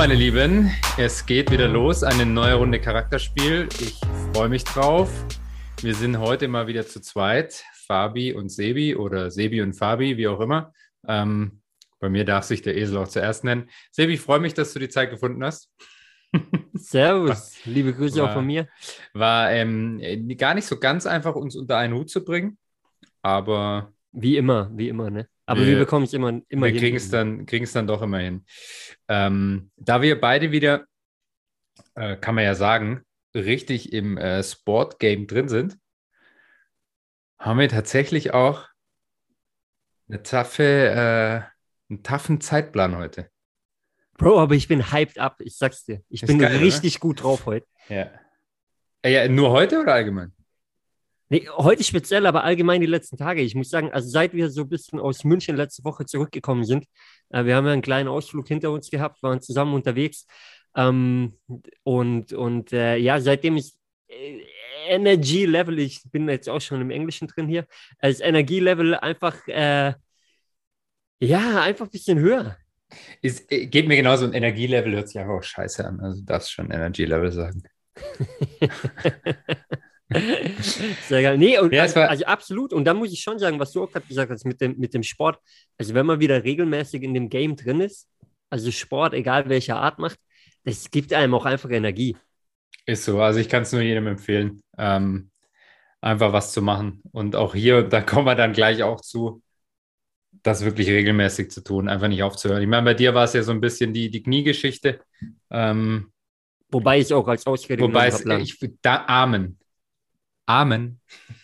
Meine Lieben, es geht wieder los. Eine neue Runde Charakterspiel. Ich freue mich drauf. Wir sind heute mal wieder zu zweit. Fabi und Sebi oder Sebi und Fabi, wie auch immer. Ähm, bei mir darf sich der Esel auch zuerst nennen. Sebi, ich freue mich, dass du die Zeit gefunden hast. Servus, liebe Grüße war, auch von mir. War ähm, gar nicht so ganz einfach, uns unter einen Hut zu bringen, aber. Wie immer, wie immer, ne? Aber wir, wir bekommen es immer, immer Wir kriegen es dann, dann doch immer hin. Ähm, da wir beide wieder, äh, kann man ja sagen, richtig im äh, Sport-Game drin sind, haben wir tatsächlich auch eine taffe, äh, einen taffen Zeitplan heute. Bro, aber ich bin hyped up, ich sag's dir. Ich Ist bin geil, richtig oder? gut drauf heute. Ja. Äh, ja. Nur heute oder allgemein? Nee, heute speziell, aber allgemein die letzten Tage. Ich muss sagen, also seit wir so ein bisschen aus München letzte Woche zurückgekommen sind, äh, wir haben ja einen kleinen Ausflug hinter uns gehabt, waren zusammen unterwegs. Ähm, und und äh, ja, seitdem ich äh, Energy Level, ich bin jetzt auch schon im Englischen drin hier, als Energielevel einfach, äh, ja, einfach ein bisschen höher. Ist, äh, geht mir genauso, ein Energielevel hört sich einfach auch scheiße an. Also du darfst schon Energielevel sagen. Sehr geil. Nee, und, ja, also, also, absolut. Und da muss ich schon sagen, was du auch gerade gesagt hast mit dem, mit dem Sport. Also, wenn man wieder regelmäßig in dem Game drin ist, also Sport, egal welcher Art macht, das gibt einem auch einfach Energie. Ist so. Also, ich kann es nur jedem empfehlen, ähm, einfach was zu machen. Und auch hier, da kommen wir dann gleich auch zu, das wirklich regelmäßig zu tun, einfach nicht aufzuhören. Ich meine, bei dir war es ja so ein bisschen die, die Kniegeschichte. Ähm, Wobei ich auch als Ausrede Wobei es, ich, da Amen. Amen.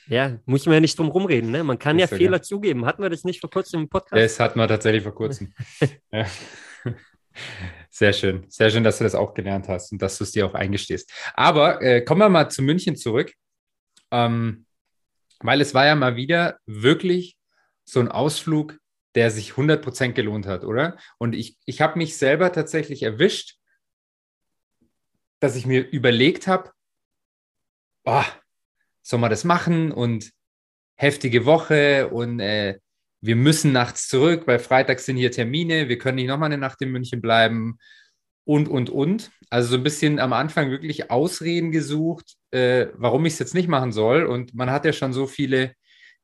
Ja, muss man ja nicht drum rumreden. Ne? Man kann ja Fehler ja. zugeben. Hatten wir das nicht vor kurzem im Podcast? Das hatten wir tatsächlich vor kurzem. ja. Sehr schön. Sehr schön, dass du das auch gelernt hast und dass du es dir auch eingestehst. Aber äh, kommen wir mal zu München zurück. Ähm, weil es war ja mal wieder wirklich so ein Ausflug, der sich 100% gelohnt hat, oder? Und ich, ich habe mich selber tatsächlich erwischt, dass ich mir überlegt habe, oh, soll man das machen und heftige Woche und äh, wir müssen nachts zurück, weil Freitag sind hier Termine, wir können nicht nochmal eine Nacht in München bleiben und, und, und. Also so ein bisschen am Anfang wirklich Ausreden gesucht, äh, warum ich es jetzt nicht machen soll. Und man hat ja schon so viele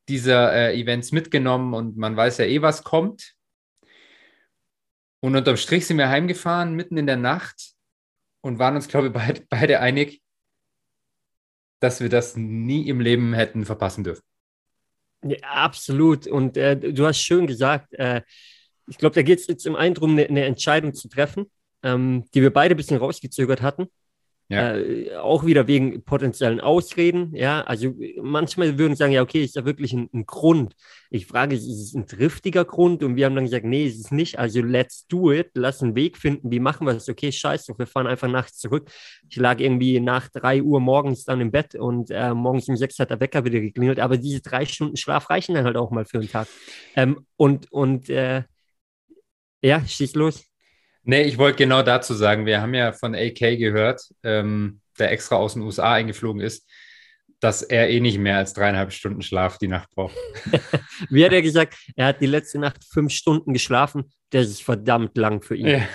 dieser äh, Events mitgenommen und man weiß ja eh, was kommt. Und unterm Strich sind wir heimgefahren, mitten in der Nacht und waren uns, glaube ich, beid, beide einig, dass wir das nie im Leben hätten verpassen dürfen. Ja, absolut. Und äh, du hast schön gesagt, äh, ich glaube, da geht es jetzt im einen darum, eine, eine Entscheidung zu treffen, ähm, die wir beide ein bisschen rausgezögert hatten. Ja. Äh, auch wieder wegen potenziellen Ausreden. Ja, also manchmal würden sagen, ja, okay, ist da wirklich ein, ein, Grund? Ich frage, ist es ein triftiger Grund? Und wir haben dann gesagt, nee, ist es nicht. Also let's do it. Lass einen Weg finden. Wie machen wir das? Okay, scheiße, wir fahren einfach nachts zurück. Ich lag irgendwie nach drei Uhr morgens dann im Bett und äh, morgens um sechs hat der Wecker wieder geklingelt. Aber diese drei Stunden Schlaf reichen dann halt auch mal für einen Tag. Ähm, und und äh, ja, schieß los. Nee, ich wollte genau dazu sagen, wir haben ja von AK gehört, ähm, der extra aus den USA eingeflogen ist, dass er eh nicht mehr als dreieinhalb Stunden Schlaf die Nacht braucht. Wie hat er gesagt? Er hat die letzte Nacht fünf Stunden geschlafen. Das ist verdammt lang für ihn. Ja,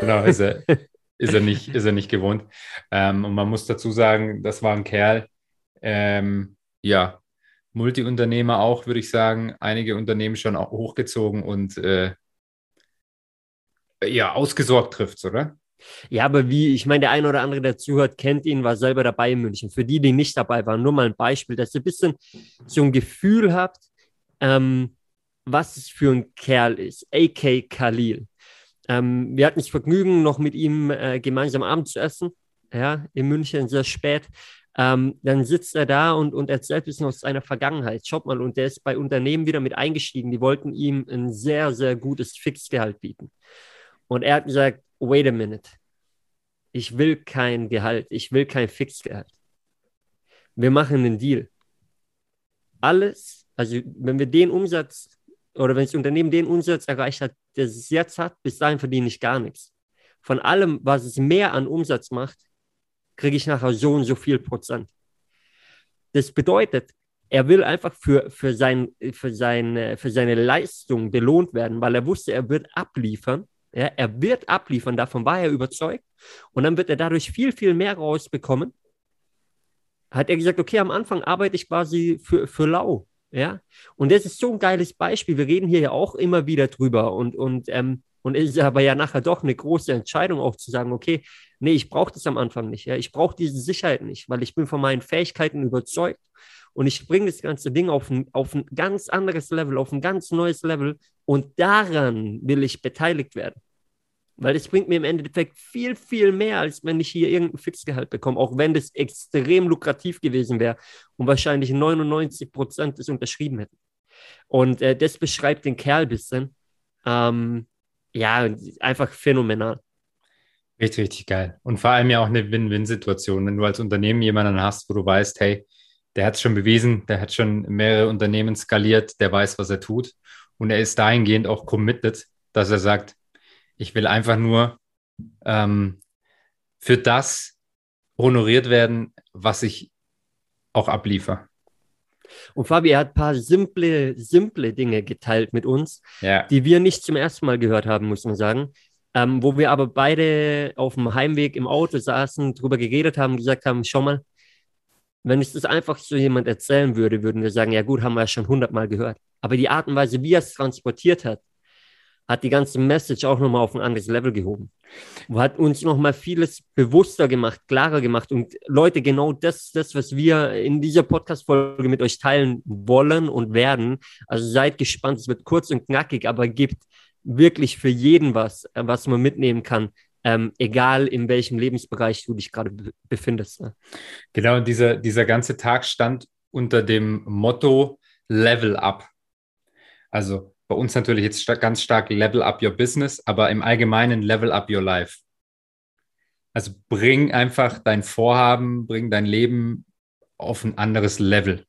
genau, ist er, ist er, nicht, ist er nicht gewohnt. Ähm, und man muss dazu sagen, das war ein Kerl, ähm, ja, Multiunternehmer auch, würde ich sagen, einige Unternehmen schon auch hochgezogen und äh, ja, ausgesorgt trifft, oder? Ja, aber wie, ich meine, der eine oder andere, der zuhört, kennt ihn, war selber dabei in München. Für die, die nicht dabei waren, nur mal ein Beispiel, dass ihr ein bisschen so ein Gefühl habt, ähm, was es für ein Kerl ist. AK Khalil. Ähm, wir hatten das Vergnügen, noch mit ihm äh, gemeinsam Abend zu essen, ja, in München, sehr spät. Ähm, dann sitzt er da und, und erzählt ein bisschen aus seiner Vergangenheit. Schaut mal, und der ist bei Unternehmen wieder mit eingestiegen. Die wollten ihm ein sehr, sehr gutes Fixgehalt bieten. Und er hat gesagt, wait a minute, ich will kein Gehalt, ich will kein Fixgehalt. Wir machen einen Deal. Alles, also wenn wir den Umsatz oder wenn das Unternehmen den Umsatz erreicht hat, der es jetzt hat, bis dahin verdiene ich gar nichts. Von allem, was es mehr an Umsatz macht, kriege ich nachher so und so viel Prozent. Das bedeutet, er will einfach für, für, sein, für, seine, für seine Leistung belohnt werden, weil er wusste, er wird abliefern Ja, er wird abliefern, davon war er überzeugt. Und dann wird er dadurch viel, viel mehr rausbekommen. Hat er gesagt, okay, am Anfang arbeite ich quasi für, für lau. Ja, und das ist so ein geiles Beispiel. Wir reden hier ja auch immer wieder drüber und, und, ähm, und es ist aber ja nachher doch eine große Entscheidung auch zu sagen, okay, nee, ich brauche das am Anfang nicht. Ja, ich brauche diese Sicherheit nicht, weil ich bin von meinen Fähigkeiten überzeugt und ich bringe das ganze Ding auf ein, auf ein ganz anderes Level, auf ein ganz neues Level und daran will ich beteiligt werden. Weil das bringt mir im Endeffekt viel, viel mehr, als wenn ich hier irgendein Fixgehalt bekomme, auch wenn das extrem lukrativ gewesen wäre und wahrscheinlich 99 Prozent das unterschrieben hätten. Und äh, das beschreibt den Kerl ein bisschen. Ähm, ja, einfach phänomenal. Richtig, richtig geil. Und vor allem ja auch eine Win-Win-Situation, wenn du als Unternehmen jemanden hast, wo du weißt, hey, der hat es schon bewiesen, der hat schon mehrere Unternehmen skaliert, der weiß, was er tut. Und er ist dahingehend auch committed, dass er sagt, ich will einfach nur ähm, für das honoriert werden, was ich auch abliefere. Und Fabi hat ein paar simple, simple Dinge geteilt mit uns, ja. die wir nicht zum ersten Mal gehört haben, muss man sagen. Ähm, wo wir aber beide auf dem Heimweg im Auto saßen, drüber geredet haben, gesagt haben, schau mal, wenn ich das einfach so jemand erzählen würde, würden wir sagen, ja gut, haben wir ja schon hundertmal gehört. Aber die Art und Weise, wie er es transportiert hat, hat die ganze Message auch nochmal auf ein anderes Level gehoben. Hat uns nochmal vieles bewusster gemacht, klarer gemacht. Und Leute, genau das, das, was wir in dieser Podcast-Folge mit euch teilen wollen und werden. Also seid gespannt, es wird kurz und knackig, aber gibt wirklich für jeden was, was man mitnehmen kann. Ähm, egal in welchem Lebensbereich du dich gerade befindest. Ne? Genau, und dieser, dieser ganze Tag stand unter dem Motto Level Up. Also bei uns natürlich jetzt ganz stark Level Up Your Business, aber im Allgemeinen Level Up Your Life. Also bring einfach dein Vorhaben, bring dein Leben auf ein anderes Level.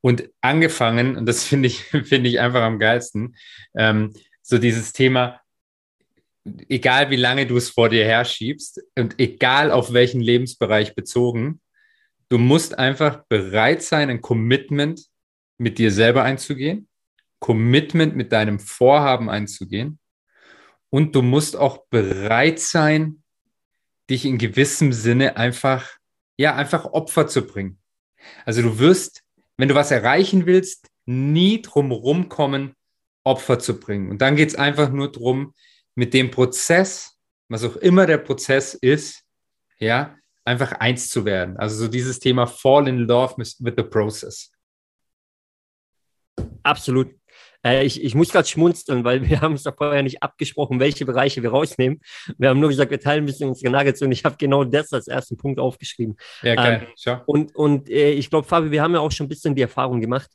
Und angefangen, und das finde ich, finde ich einfach am geilsten, ähm, so dieses Thema, egal wie lange du es vor dir herschiebst und egal auf welchen Lebensbereich bezogen, du musst einfach bereit sein, ein Commitment mit dir selber einzugehen Commitment mit deinem Vorhaben einzugehen. Und du musst auch bereit sein, dich in gewissem Sinne einfach, ja, einfach Opfer zu bringen. Also du wirst, wenn du was erreichen willst, nie drum kommen, Opfer zu bringen. Und dann geht es einfach nur darum, mit dem Prozess, was auch immer der Prozess ist, ja, einfach eins zu werden. Also so dieses Thema Fall in Love with the Process. Absolut. Äh, ich, ich muss gerade schmunzeln, weil wir haben es doch vorher nicht abgesprochen, welche Bereiche wir rausnehmen. Wir haben nur gesagt, wir teilen ein bisschen unsere Nuggets und ich habe genau das als ersten Punkt aufgeschrieben. Ja, geil. Ähm. Und, und äh, ich glaube, Fabi, wir haben ja auch schon ein bisschen die Erfahrung gemacht,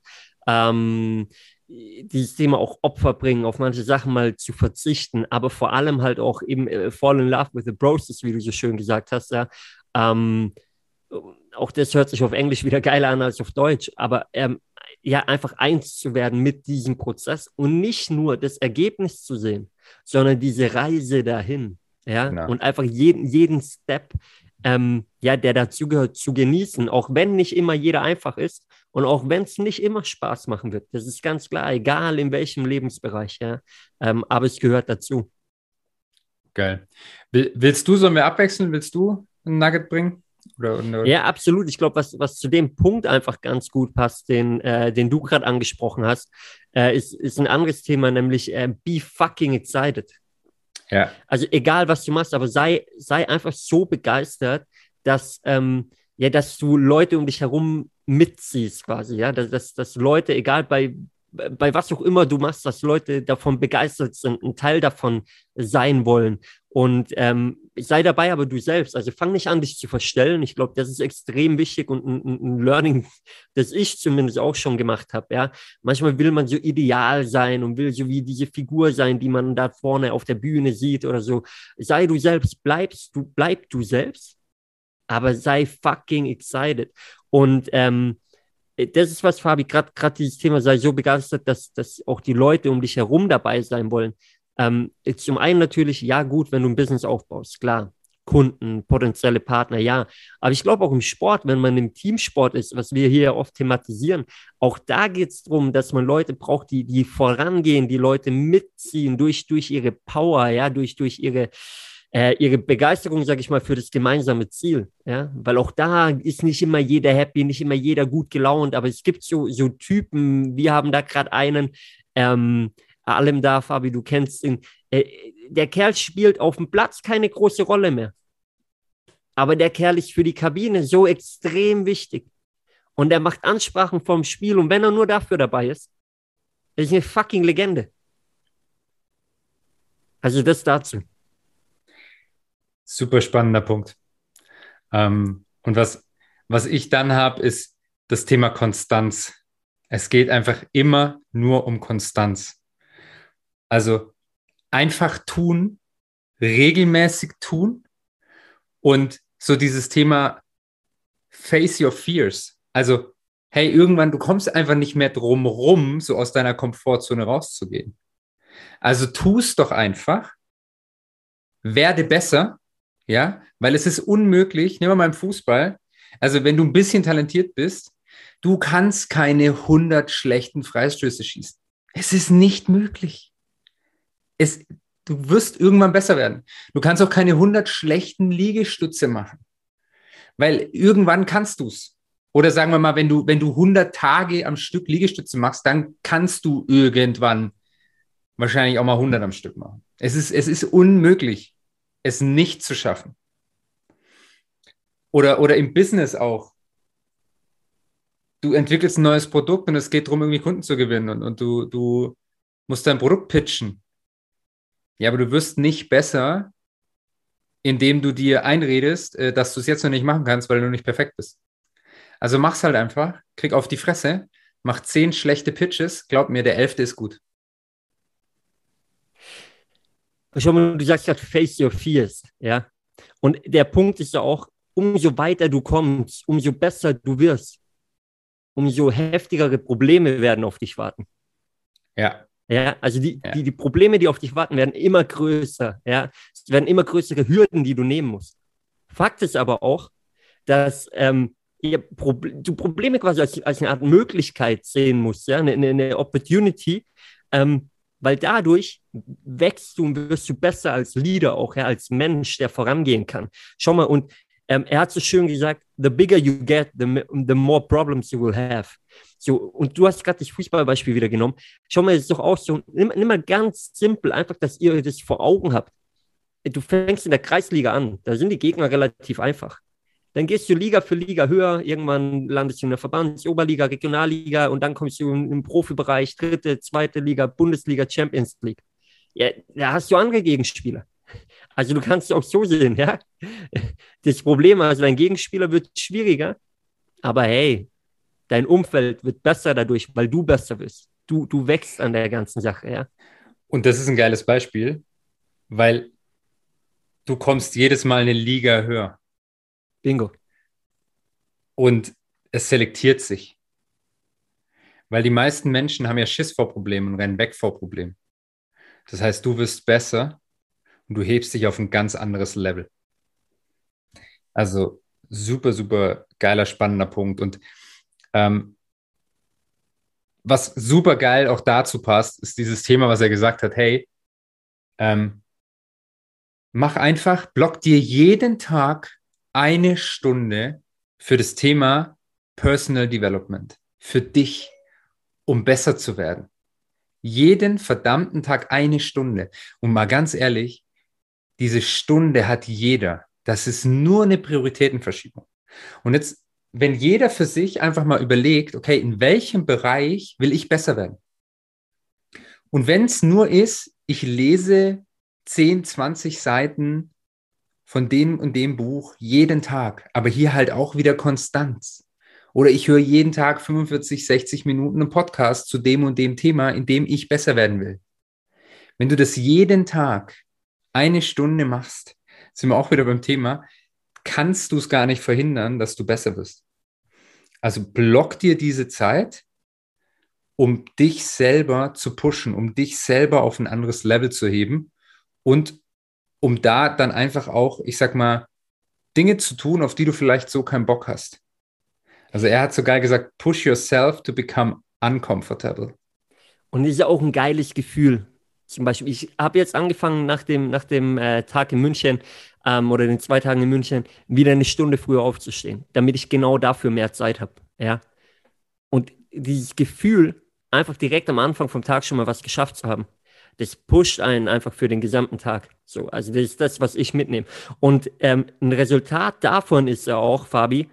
ähm, dieses Thema auch Opfer bringen, auf manche Sachen mal zu verzichten, aber vor allem halt auch eben äh, fall in love with the process, wie du so schön gesagt hast, ja. Ähm, auch das hört sich auf Englisch wieder geiler an als auf Deutsch, aber ähm, ja, einfach eins zu werden mit diesem Prozess und nicht nur das Ergebnis zu sehen, sondern diese Reise dahin. Ja, genau. und einfach jeden, jeden Step, ähm, ja, der dazugehört, zu genießen, auch wenn nicht immer jeder einfach ist und auch wenn es nicht immer Spaß machen wird. Das ist ganz klar, egal in welchem Lebensbereich, ja. Ähm, aber es gehört dazu. Geil. willst du, sollen wir abwechseln? Willst du ein Nugget bringen? Oder, oder? Ja, absolut. Ich glaube, was, was zu dem Punkt einfach ganz gut passt, den, äh, den du gerade angesprochen hast, äh, ist, ist ein anderes Thema, nämlich äh, be fucking excited. Ja. Also egal, was du machst, aber sei, sei einfach so begeistert, dass, ähm, ja, dass du Leute um dich herum mitziehst quasi, ja, dass, dass, dass Leute, egal bei, bei was auch immer du machst, dass Leute davon begeistert sind, ein Teil davon sein wollen. Und ähm, sei dabei aber du selbst. Also fang nicht an, dich zu verstellen. Ich glaube, das ist extrem wichtig und ein, ein, Learning, das ich zumindest auch schon gemacht habe. Ja, manchmal will man so ideal sein und will so wie diese Figur sein, die man da vorne auf der Bühne sieht oder so. Sei du selbst, bleibst du, bleib du selbst, aber sei fucking excited. Und ähm, das ist was, Fabi, gerade dieses Thema sei so begeistert, dass, dass auch die Leute um dich herum dabei sein wollen. Ähm, zum einen natürlich, ja gut, wenn du ein Business aufbaust, klar. Kunden, potenzielle Partner, ja. Aber ich glaube auch im Sport, wenn man im Teamsport ist, was wir hier oft thematisieren, auch da geht es darum, dass man Leute braucht, die, die vorangehen, die Leute mitziehen durch, durch ihre Power, ja, durch, durch ihre, äh, ihre Begeisterung, sage ich mal, für das gemeinsame Ziel. Ja? Weil auch da ist nicht immer jeder happy, nicht immer jeder gut gelaunt, aber es gibt so, so Typen, wir haben da gerade einen, ähm, allem da, Fabi, du kennst ihn, äh, der Kerl spielt auf dem Platz keine große Rolle mehr. Aber der Kerl ist für die Kabine so extrem wichtig. Und er macht Ansprachen vom Spiel. Und wenn er nur dafür dabei ist, ist eine fucking Legende. Also das dazu. Super spannender Punkt. Ähm, und was, was ich dann habe, ist das Thema Konstanz. Es geht einfach immer nur um Konstanz. Also einfach tun, regelmäßig tun und so dieses Thema Face Your Fears. Also, hey, irgendwann, du kommst einfach nicht mehr drum rum, so aus deiner Komfortzone rauszugehen. Also tust doch einfach, werde besser, ja, weil es ist unmöglich, nehmen wir mal im Fußball, also wenn du ein bisschen talentiert bist, du kannst keine 100 schlechten Freistöße schießen. Es ist nicht möglich. Es, du wirst irgendwann besser werden. Du kannst auch keine 100 schlechten Liegestütze machen, weil irgendwann kannst du es. Oder sagen wir mal, wenn du, wenn du 100 Tage am Stück Liegestütze machst, dann kannst du irgendwann wahrscheinlich auch mal 100 am Stück machen. Es ist, es ist unmöglich, es nicht zu schaffen. Oder, oder im Business auch. Du entwickelst ein neues Produkt und es geht darum, irgendwie Kunden zu gewinnen und, und du, du musst dein Produkt pitchen. Ja, aber du wirst nicht besser, indem du dir einredest, äh, dass du es jetzt noch nicht machen kannst, weil du nicht perfekt bist. Also mach's halt einfach, krieg auf die Fresse, mach zehn schlechte Pitches, glaub mir, der elfte ist gut. Schau mal, du sagst ja, face your fears, ja. Und der Punkt ist ja auch, umso weiter du kommst, umso besser du wirst, umso heftigere Probleme werden auf dich warten. Ja. Ja, also die, ja. die, die Probleme, die auf dich warten, werden immer größer. Ja, es werden immer größere Hürden, die du nehmen musst. Fakt ist aber auch, dass ähm, du Probleme quasi als, als eine Art Möglichkeit sehen musst, ja, eine, eine Opportunity, ähm, weil dadurch wächst du und wirst du besser als Leader auch, ja, als Mensch, der vorangehen kann. Schau mal, und ähm, er hat so schön gesagt, the bigger you get, the, the more problems you will have. So, und du hast gerade das Fußballbeispiel wieder genommen. Schau mal, es ist doch auch so, nimm, nimm mal ganz simpel, einfach, dass ihr das vor Augen habt. Du fängst in der Kreisliga an, da sind die Gegner relativ einfach. Dann gehst du Liga für Liga höher, irgendwann landest du in der Verbands-, Oberliga, Regionalliga und dann kommst du im Profibereich, dritte, zweite Liga, Bundesliga, Champions League. Ja, da hast du andere Gegenspieler. Also du kannst es auch so sehen, ja. Das Problem, also dein Gegenspieler wird schwieriger, aber hey, dein Umfeld wird besser dadurch, weil du besser bist. Du, du wächst an der ganzen Sache, ja. Und das ist ein geiles Beispiel, weil du kommst jedes Mal eine Liga höher. Bingo. Und es selektiert sich. Weil die meisten Menschen haben ja Schiss vor Problemen und rennen weg vor Problemen. Das heißt, du wirst besser und du hebst dich auf ein ganz anderes Level. Also super, super geiler, spannender Punkt. Und ähm, was super geil auch dazu passt, ist dieses Thema, was er gesagt hat, hey, ähm, mach einfach, block dir jeden Tag eine Stunde für das Thema Personal Development, für dich, um besser zu werden. Jeden verdammten Tag eine Stunde. Und mal ganz ehrlich, diese Stunde hat jeder. Das ist nur eine Prioritätenverschiebung. Und jetzt, wenn jeder für sich einfach mal überlegt, okay, in welchem Bereich will ich besser werden? Und wenn es nur ist, ich lese 10, 20 Seiten von dem und dem Buch jeden Tag, aber hier halt auch wieder Konstanz. Oder ich höre jeden Tag 45, 60 Minuten einen Podcast zu dem und dem Thema, in dem ich besser werden will. Wenn du das jeden Tag eine Stunde machst, sind wir auch wieder beim Thema, kannst du es gar nicht verhindern, dass du besser wirst. Also block dir diese Zeit, um dich selber zu pushen, um dich selber auf ein anderes Level zu heben und um da dann einfach auch, ich sag mal, Dinge zu tun, auf die du vielleicht so keinen Bock hast. Also er hat so geil gesagt, push yourself to become uncomfortable. Und das ist ja auch ein geiles Gefühl. Zum Beispiel, ich habe jetzt angefangen nach dem, nach dem äh, Tag in München ähm, oder den zwei Tagen in München wieder eine Stunde früher aufzustehen, damit ich genau dafür mehr Zeit habe. Ja? Und dieses Gefühl, einfach direkt am Anfang vom Tag schon mal was geschafft zu haben, das pusht einen einfach für den gesamten Tag. So, also das ist das, was ich mitnehme. Und ähm, ein Resultat davon ist ja auch, Fabi,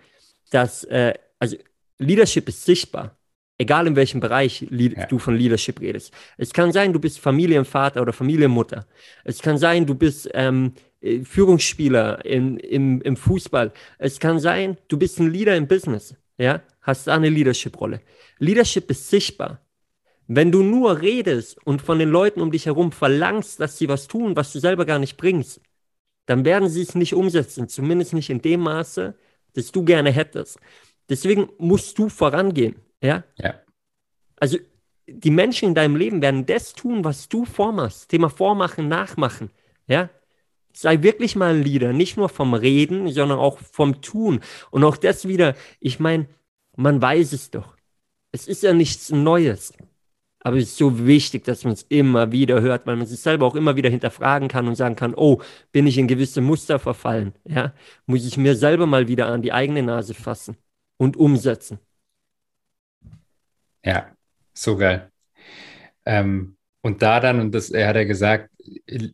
dass äh, also Leadership ist sichtbar. Egal in welchem Bereich ja. du von Leadership redest. Es kann sein, du bist Familienvater oder Familienmutter. Es kann sein, du bist ähm, äh, Führungsspieler in, im, im Fußball. Es kann sein, du bist ein Leader im Business. Ja, hast da eine Leadership-Rolle. Leadership ist sichtbar. Wenn du nur redest und von den Leuten um dich herum verlangst, dass sie was tun, was du selber gar nicht bringst, dann werden sie es nicht umsetzen, zumindest nicht in dem Maße, das du gerne hättest. Deswegen musst du vorangehen. Ja? ja. Also die Menschen in deinem Leben werden das tun, was du vormachst. Thema Vormachen, Nachmachen. Ja? Sei wirklich mal ein Leader, nicht nur vom Reden, sondern auch vom Tun. Und auch das wieder, ich meine, man weiß es doch. Es ist ja nichts Neues. Aber es ist so wichtig, dass man es immer wieder hört, weil man sich selber auch immer wieder hinterfragen kann und sagen kann, oh, bin ich in gewisse Muster verfallen? Ja, muss ich mir selber mal wieder an die eigene Nase fassen und umsetzen. Ja, so geil. Ähm, und da dann, und das, er hat ja gesagt,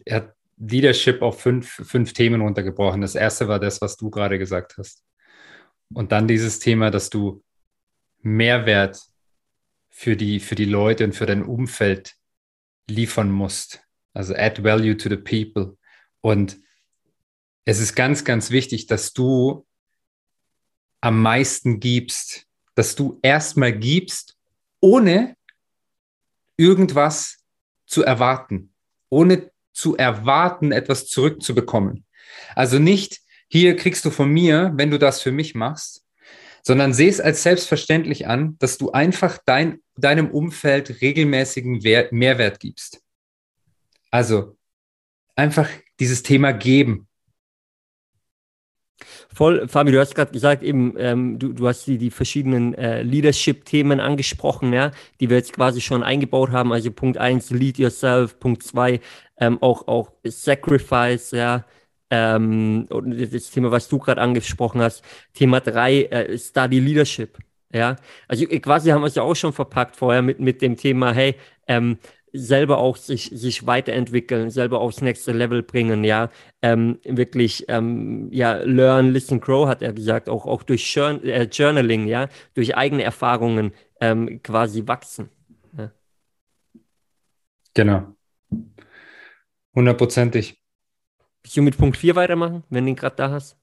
er hat Leadership auf fünf, fünf Themen runtergebrochen. Das erste war das, was du gerade gesagt hast. Und dann dieses Thema, dass du Mehrwert für die, für die Leute und für dein Umfeld liefern musst. Also add value to the people. Und es ist ganz, ganz wichtig, dass du am meisten gibst, dass du erstmal gibst, ohne irgendwas zu erwarten, ohne zu erwarten, etwas zurückzubekommen. Also nicht, hier kriegst du von mir, wenn du das für mich machst, sondern sehe es als selbstverständlich an, dass du einfach dein, deinem Umfeld regelmäßigen Wert, Mehrwert gibst. Also einfach dieses Thema geben. Voll, Fabi, du hast gerade gesagt, eben, ähm, du, du hast die, die verschiedenen äh, Leadership-Themen angesprochen, ja, die wir jetzt quasi schon eingebaut haben. Also Punkt 1, Lead Yourself, Punkt 2, ähm, auch, auch Sacrifice, ja, ähm, und das Thema, was du gerade angesprochen hast, Thema 3, äh, Study Leadership. Ja, also quasi haben wir es ja auch schon verpackt vorher mit, mit dem Thema, hey, ähm, selber auch sich, sich weiterentwickeln, selber aufs nächste Level bringen, ja, ähm, wirklich, ähm, ja, learn, listen, grow, hat er gesagt, auch, auch durch Jour äh, Journaling, ja, durch eigene Erfahrungen ähm, quasi wachsen. Ja. Genau. Hundertprozentig. Willst du mit Punkt 4 weitermachen, wenn du ihn gerade da hast?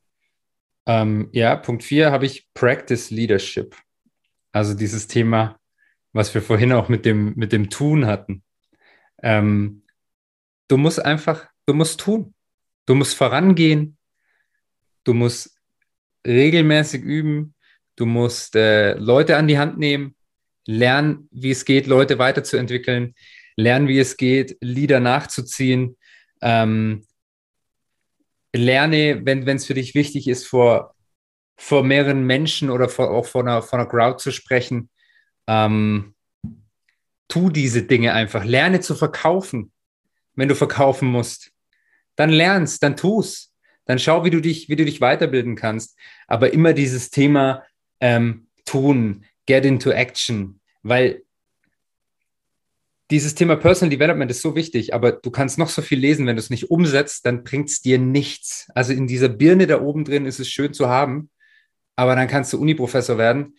Ähm, ja, Punkt 4 habe ich Practice Leadership. Also dieses Thema, was wir vorhin auch mit dem, mit dem Tun hatten. Ähm, du musst einfach, du musst tun. Du musst vorangehen. Du musst regelmäßig üben. Du musst äh, Leute an die Hand nehmen, lernen, wie es geht, Leute weiterzuentwickeln, lernen, wie es geht, Lieder nachzuziehen. Ähm, lerne, wenn es für dich wichtig ist, vor, vor mehreren Menschen oder vor, auch vor einer, vor einer Crowd zu sprechen. Ähm, tu diese Dinge einfach. Lerne zu verkaufen, wenn du verkaufen musst. Dann lernst, dann tu's. Dann schau, wie du dich, wie du dich weiterbilden kannst. Aber immer dieses Thema ähm, tun, get into action, weil dieses Thema Personal Development ist so wichtig, aber du kannst noch so viel lesen, wenn du es nicht umsetzt, dann bringt es dir nichts. Also in dieser Birne da oben drin ist es schön zu haben, aber dann kannst du Uni-Professor werden,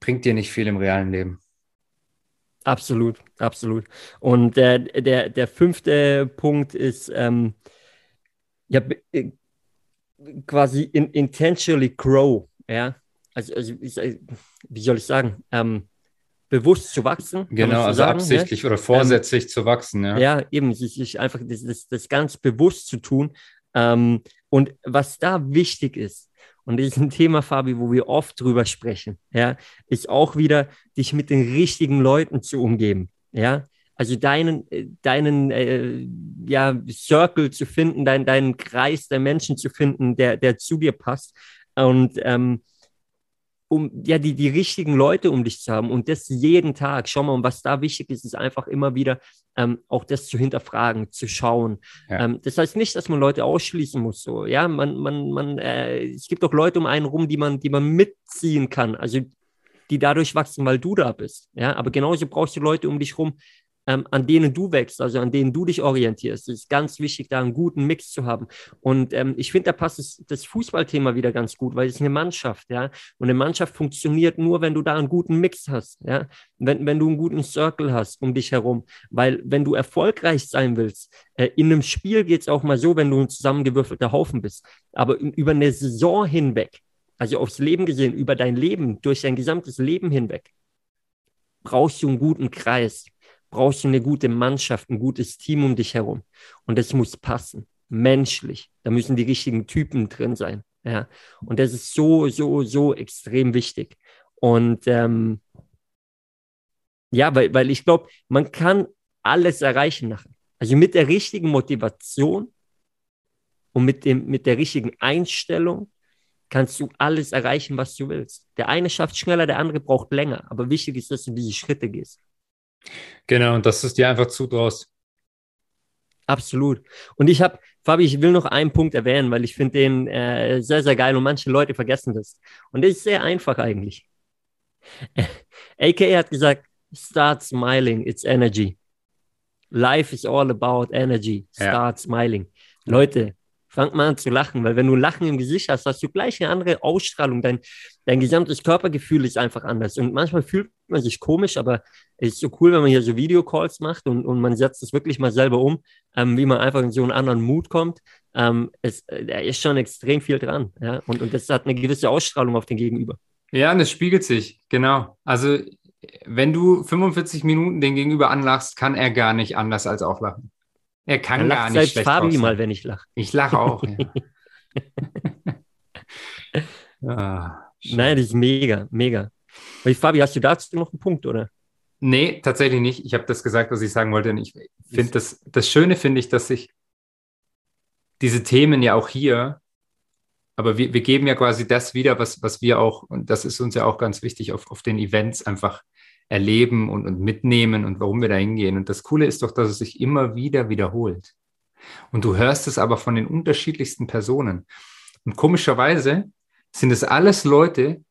bringt dir nicht viel im realen Leben. Absolut, absolut. Und der, der, der fünfte Punkt ist, ähm, ja, äh, quasi in, intentionally grow, ja. Also, also wie soll ich sagen? Ähm, bewusst zu wachsen. Genau, so also sagen, absichtlich ne? oder vorsätzlich ähm, zu wachsen. Ja, ja eben, sich einfach das, das, das ganz bewusst zu tun. Ähm, und was da wichtig ist, und das ist ein Thema, Fabi, wo wir oft drüber sprechen, ja, ist auch wieder, dich mit den richtigen Leuten zu umgeben. Ja, Also deinen, äh, deinen äh, ja, Circle zu finden, dein, deinen Kreis der Menschen zu finden, der, der zu dir passt. Und ähm, um ja die, die richtigen Leute um dich zu haben und das jeden Tag. Schau mal, und was da wichtig ist, ist einfach immer wieder ähm, auch das zu hinterfragen, zu schauen. Ja. Ähm, das heißt nicht, dass man Leute ausschließen muss. So, ja, man, man, man, äh, es gibt auch Leute um einen rum, die man, die man mitziehen kann. Also die dadurch wachsen, weil du da bist. Ja, aber genauso brauchst du Leute um dich rum, ähm, an denen du wächst, also an denen du dich orientierst. Es ist ganz wichtig, da einen guten Mix zu haben. Und ähm, ich finde, da passt das, das Fußballthema wieder ganz gut, weil es ist eine Mannschaft, ja. Und eine Mannschaft funktioniert nur, wenn du da einen guten Mix hast, ja. Wenn, wenn du einen guten Circle hast um dich herum. Weil wenn du erfolgreich sein willst, äh, in einem Spiel geht es auch mal so, wenn du ein zusammengewürfelter Haufen bist. Aber über eine Saison hinweg, also aufs Leben gesehen, über dein Leben, durch dein gesamtes Leben hinweg, brauchst du einen guten Kreis brauchst du eine gute Mannschaft, ein gutes Team um dich herum. Und das muss passen, menschlich. Da müssen die richtigen Typen drin sein. Ja. Und das ist so, so, so extrem wichtig. Und ähm, ja, weil, weil ich glaube, man kann alles erreichen nachher. Also mit der richtigen Motivation und mit, dem, mit der richtigen Einstellung kannst du alles erreichen, was du willst. Der eine schafft schneller, der andere braucht länger. Aber wichtig ist, dass du diese Schritte gehst. Genau, und dass du es dir einfach zutraust. Absolut. Und ich habe, Fabi, ich will noch einen Punkt erwähnen, weil ich finde den äh, sehr, sehr geil und manche Leute vergessen das. Und das ist sehr einfach eigentlich. AKA hat gesagt, start smiling, it's energy. Life is all about energy. Start ja. smiling. Leute, fang mal an zu lachen, weil wenn du Lachen im Gesicht hast, hast du gleich eine andere Ausstrahlung. Dein, dein gesamtes Körpergefühl ist einfach anders. Und manchmal fühlt man sich komisch, aber es ist so cool, wenn man hier so Videocalls macht und, und man setzt es wirklich mal selber um, ähm, wie man einfach in so einen anderen Mut kommt. Ähm, es, äh, da ist schon extrem viel dran. Ja? Und, und das hat eine gewisse Ausstrahlung auf den Gegenüber. Ja, und es spiegelt sich, genau. Also, wenn du 45 Minuten den Gegenüber anlachst, kann er gar nicht anders als auch lachen. Er kann Dann gar nicht selbst schlecht Fabi mal, wenn ich lache. Ich lache auch. ja. ah, Nein, das ist mega, mega. Fabi, hast du dazu noch einen Punkt, oder? Nee, tatsächlich nicht. Ich habe das gesagt, was ich sagen wollte. Und ich finde das, das Schöne finde ich, dass sich diese Themen ja auch hier, aber wir, wir geben ja quasi das wieder, was, was wir auch, und das ist uns ja auch ganz wichtig, auf, auf den Events einfach erleben und, und mitnehmen und warum wir da hingehen. Und das Coole ist doch, dass es sich immer wieder wiederholt. Und du hörst es aber von den unterschiedlichsten Personen. Und komischerweise sind es alles Leute,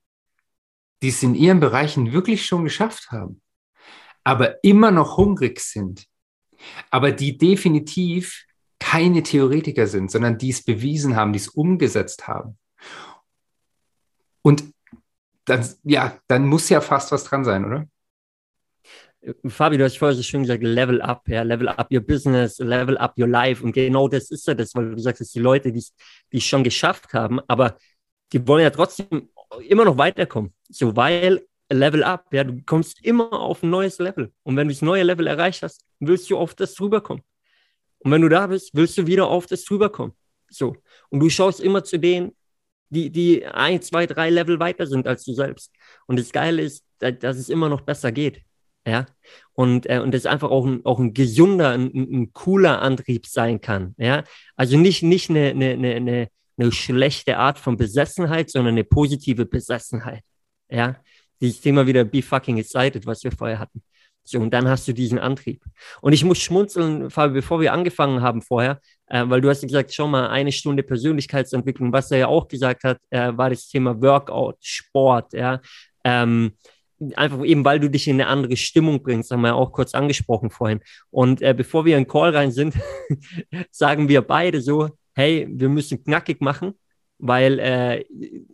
die es in ihren Bereichen wirklich schon geschafft haben, aber immer noch hungrig sind, aber die definitiv keine Theoretiker sind, sondern die es bewiesen haben, die es umgesetzt haben. Und dann, ja, dann muss ja fast was dran sein, oder? Fabi, du hast vorher so schön gesagt, level up, ja, level up your business, level up your life. Und genau das ist ja das, weil du sagst, dass die Leute, die es schon geschafft haben, aber die wollen ja trotzdem immer noch weiterkommen. So, weil Level up, ja, du kommst immer auf ein neues Level. Und wenn du das neue Level erreicht hast, willst du auf das drüber kommen. Und wenn du da bist, willst du wieder auf das drüber kommen. So. Und du schaust immer zu denen, die, die ein, zwei, drei Level weiter sind als du selbst. Und das Geile ist, dass es immer noch besser geht. Ja, und, äh, und das einfach auch ein, auch ein gesunder, ein, ein cooler Antrieb sein kann. Ja, also nicht, nicht eine, eine, eine, eine schlechte Art von Besessenheit, sondern eine positive Besessenheit. Ja, dieses Thema wieder be fucking excited, was wir vorher hatten. So, und dann hast du diesen Antrieb. Und ich muss schmunzeln, Fabi, bevor wir angefangen haben vorher, äh, weil du hast gesagt, schau mal, eine Stunde Persönlichkeitsentwicklung, was er ja auch gesagt hat, äh, war das Thema Workout, Sport, ja. Ähm, einfach eben, weil du dich in eine andere Stimmung bringst, haben wir ja auch kurz angesprochen vorhin. Und äh, bevor wir in Call rein sind, sagen wir beide so, hey, wir müssen knackig machen, weil äh,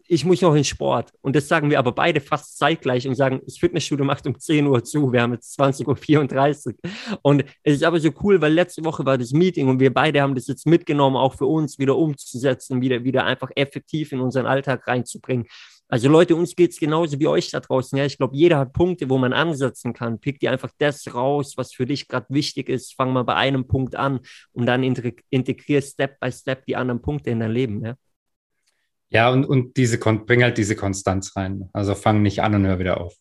ich muss noch in Sport. Und das sagen wir aber beide fast zeitgleich und sagen, das Fitnessstudio macht um 10 Uhr zu, wir haben jetzt 20.34 Uhr. Und es ist aber so cool, weil letzte Woche war das Meeting und wir beide haben das jetzt mitgenommen, auch für uns wieder umzusetzen, wieder, wieder einfach effektiv in unseren Alltag reinzubringen. Also Leute, uns geht es genauso wie euch da draußen. Ja, ich glaube, jeder hat Punkte, wo man ansetzen kann. Pick dir einfach das raus, was für dich gerade wichtig ist. Fang mal bei einem Punkt an und dann integrier Step by Step die anderen Punkte in dein Leben. Ja, ja und, und diese, bring halt diese Konstanz rein. Also fang nicht an und hör wieder auf.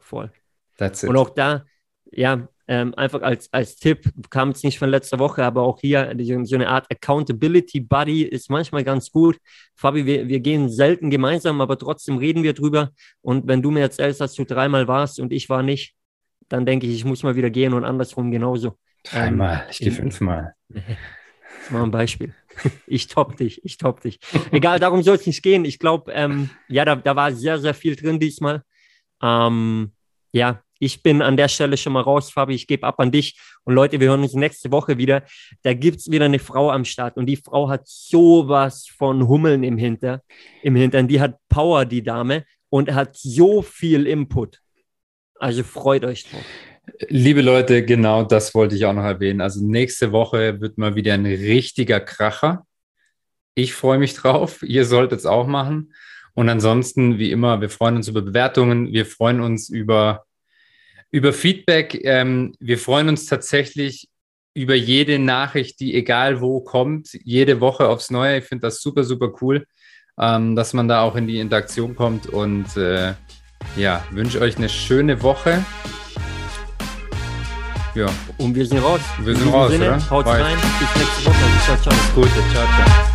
Voll. That's it. Und auch da, ja, ähm, einfach als, als Tipp, kam es nicht von letzter Woche, aber auch hier so eine Art Accountability Buddy ist manchmal ganz gut. Fabi, wir, wir gehen selten gemeinsam, aber trotzdem reden wir drüber. Und wenn du mir erzählst, dass du dreimal warst und ich war nicht, dann denke ich, ich muss mal wieder gehen und andersrum genauso. Dreimal, ähm, ich gehe fünfmal. Das war ein Beispiel. Ich top dich, ich top dich. Egal, darum soll es nicht gehen. Ich glaube, ähm, ja, da, da war sehr, sehr viel drin diesmal. Ähm, ja, ich bin an der Stelle schon mal raus, Fabi. Ich gebe ab an dich. Und Leute, wir hören uns nächste Woche wieder. Da gibt es wieder eine Frau am Start. Und die Frau hat sowas von Hummeln im, Hinter, im Hintern. Die hat Power, die Dame. Und hat so viel Input. Also freut euch drauf. Liebe Leute, genau das wollte ich auch noch erwähnen. Also nächste Woche wird mal wieder ein richtiger Kracher. Ich freue mich drauf. Ihr solltet es auch machen. Und ansonsten, wie immer, wir freuen uns über Bewertungen. Wir freuen uns über über Feedback. Ähm, wir freuen uns tatsächlich über jede Nachricht, die egal wo kommt, jede Woche aufs Neue. Ich finde das super, super cool, ähm, dass man da auch in die Interaktion kommt. Und äh, ja, wünsche euch eine schöne Woche. Ja. Und wir sind raus. Wir sind raus, Sinne, oder? Haut rein. Bis nächste Woche. Ciao, ciao. Alles Gute. Ciao, ciao.